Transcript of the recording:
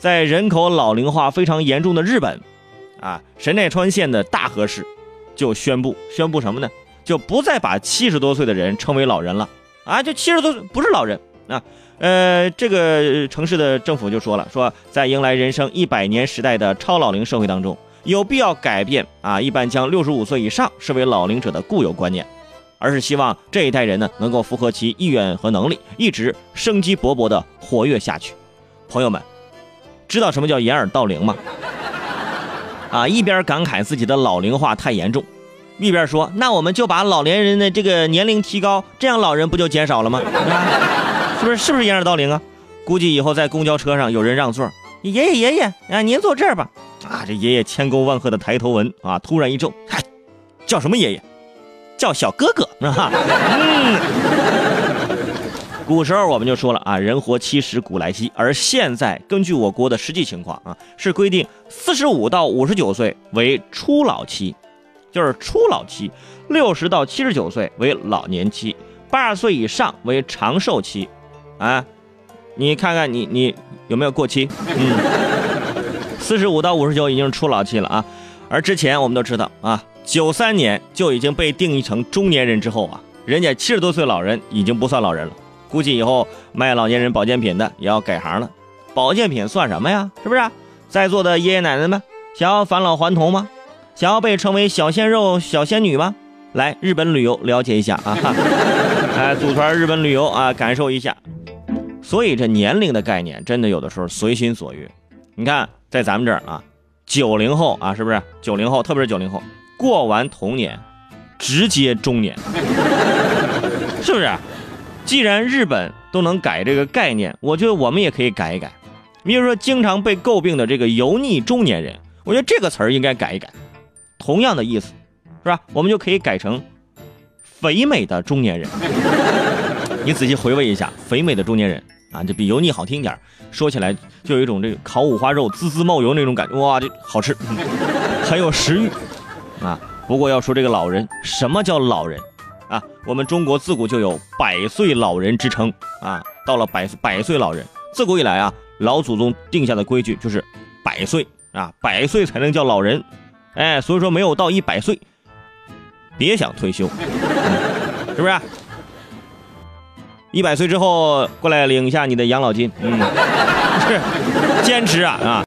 在人口老龄化非常严重的日本，啊，神奈川县的大和市就宣布宣布什么呢？就不再把七十多岁的人称为老人了啊！就七十多岁不是老人啊。呃，这个城市的政府就说了，说在迎来人生一百年时代的超老龄社会当中，有必要改变啊，一般将六十五岁以上视为老龄者的固有观念，而是希望这一代人呢能够符合其意愿和能力，一直生机勃勃的活跃下去。朋友们。知道什么叫掩耳盗铃吗？啊，一边感慨自己的老龄化太严重，一边说：“那我们就把老年人的这个年龄提高，这样老人不就减少了吗？是不是？是不是掩耳盗铃啊？估计以后在公交车上有人让座，爷爷爷爷啊，您坐这儿吧。啊，这爷爷千沟万壑的抬头纹啊，突然一皱，嗨，叫什么爷爷？叫小哥哥啊。嗯。古时候我们就说了啊，人活七十古来稀。而现在根据我国的实际情况啊，是规定四十五到五十九岁为初老期，就是初老期；六十到七十九岁为老年期；八十岁以上为长寿期。啊，你看看你你有没有过期？嗯，四十五到五十九已经是初老期了啊。而之前我们都知道啊，九三年就已经被定义成中年人之后啊，人家七十多岁老人已经不算老人了。估计以后卖老年人保健品的也要改行了，保健品算什么呀？是不是？在座的爷爷奶奶们，想要返老还童吗？想要被称为小鲜肉、小仙女吗？来日本旅游了解一下啊！哎，组团日本旅游啊，感受一下。所以这年龄的概念真的有的时候随心所欲。你看，在咱们这儿啊，九零后啊，是不是？九零后，特别是九零后，过完童年，直接中年，是不是？既然日本都能改这个概念，我觉得我们也可以改一改。比如说，经常被诟病的这个油腻中年人，我觉得这个词儿应该改一改。同样的意思，是吧？我们就可以改成肥美的中年人。你仔细回味一下，肥美的中年人啊，就比油腻好听点说起来就有一种这个烤五花肉滋滋冒油那种感觉，哇，这好吃，很有食欲啊。不过要说这个老人，什么叫老人？啊，我们中国自古就有百岁老人之称啊。到了百百岁老人，自古以来啊，老祖宗定下的规矩就是百岁啊，百岁才能叫老人。哎，所以说没有到一百岁，别想退休，是不是？一百岁之后过来领一下你的养老金，嗯，是坚持啊啊。